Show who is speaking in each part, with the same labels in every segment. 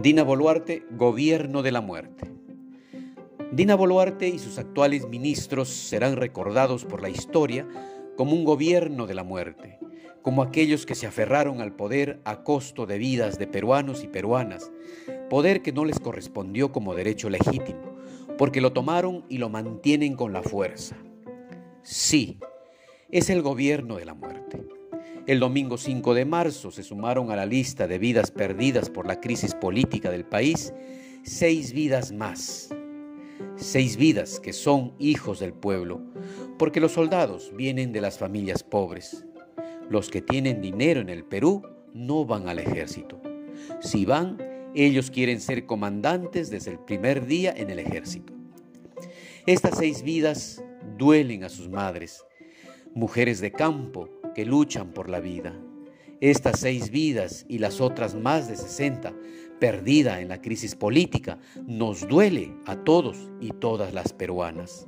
Speaker 1: Dina Boluarte, Gobierno de la Muerte. Dina Boluarte y sus actuales ministros serán recordados por la historia como un gobierno de la muerte, como aquellos que se aferraron al poder a costo de vidas de peruanos y peruanas, poder que no les correspondió como derecho legítimo, porque lo tomaron y lo mantienen con la fuerza. Sí, es el gobierno de la muerte. El domingo 5 de marzo se sumaron a la lista de vidas perdidas por la crisis política del país seis vidas más. Seis vidas que son hijos del pueblo, porque los soldados vienen de las familias pobres. Los que tienen dinero en el Perú no van al ejército. Si van, ellos quieren ser comandantes desde el primer día en el ejército. Estas seis vidas duelen a sus madres, mujeres de campo que luchan por la vida. Estas seis vidas y las otras más de 60 perdidas en la crisis política nos duele a todos y todas las peruanas.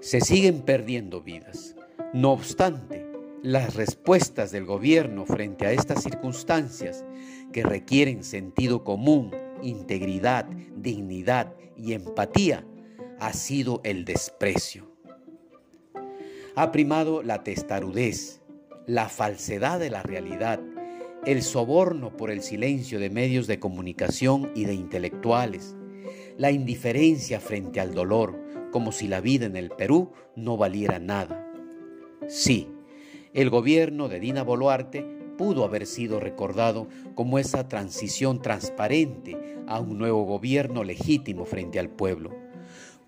Speaker 1: Se siguen perdiendo vidas. No obstante, las respuestas del gobierno frente a estas circunstancias que requieren sentido común, integridad, dignidad y empatía ha sido el desprecio ha primado la testarudez, la falsedad de la realidad, el soborno por el silencio de medios de comunicación y de intelectuales, la indiferencia frente al dolor, como si la vida en el Perú no valiera nada. Sí, el gobierno de Dina Boluarte pudo haber sido recordado como esa transición transparente a un nuevo gobierno legítimo frente al pueblo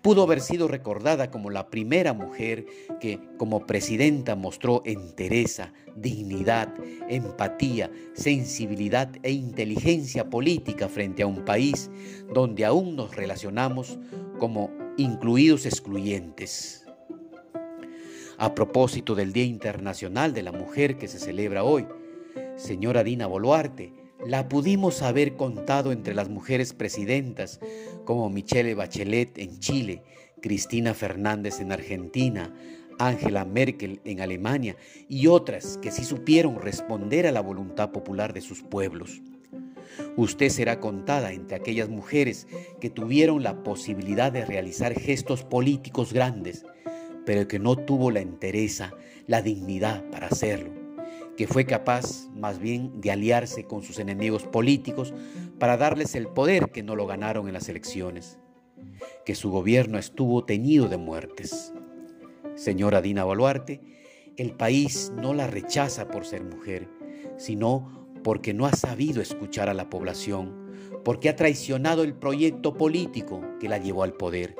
Speaker 1: pudo haber sido recordada como la primera mujer que como presidenta mostró entereza, dignidad, empatía, sensibilidad e inteligencia política frente a un país donde aún nos relacionamos como incluidos excluyentes. A propósito del Día Internacional de la Mujer que se celebra hoy, señora Dina Boluarte, la pudimos haber contado entre las mujeres presidentas como Michelle Bachelet en Chile, Cristina Fernández en Argentina, Angela Merkel en Alemania y otras que sí supieron responder a la voluntad popular de sus pueblos. Usted será contada entre aquellas mujeres que tuvieron la posibilidad de realizar gestos políticos grandes, pero que no tuvo la entereza, la dignidad para hacerlo que fue capaz más bien de aliarse con sus enemigos políticos para darles el poder que no lo ganaron en las elecciones, que su gobierno estuvo teñido de muertes. Señora Dina Boluarte, el país no la rechaza por ser mujer, sino porque no ha sabido escuchar a la población, porque ha traicionado el proyecto político que la llevó al poder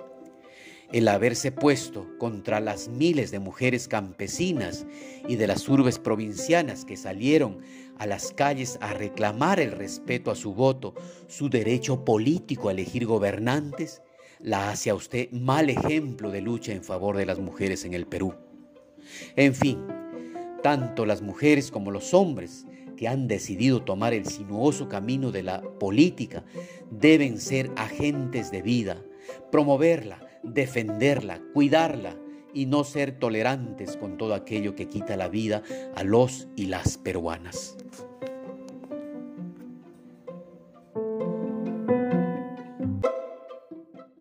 Speaker 1: el haberse puesto contra las miles de mujeres campesinas y de las urbes provincianas que salieron a las calles a reclamar el respeto a su voto, su derecho político a elegir gobernantes, la hace a usted mal ejemplo de lucha en favor de las mujeres en el Perú. En fin, tanto las mujeres como los hombres que han decidido tomar el sinuoso camino de la política deben ser agentes de vida, promoverla, defenderla, cuidarla y no ser tolerantes con todo aquello que quita la vida a los y las peruanas.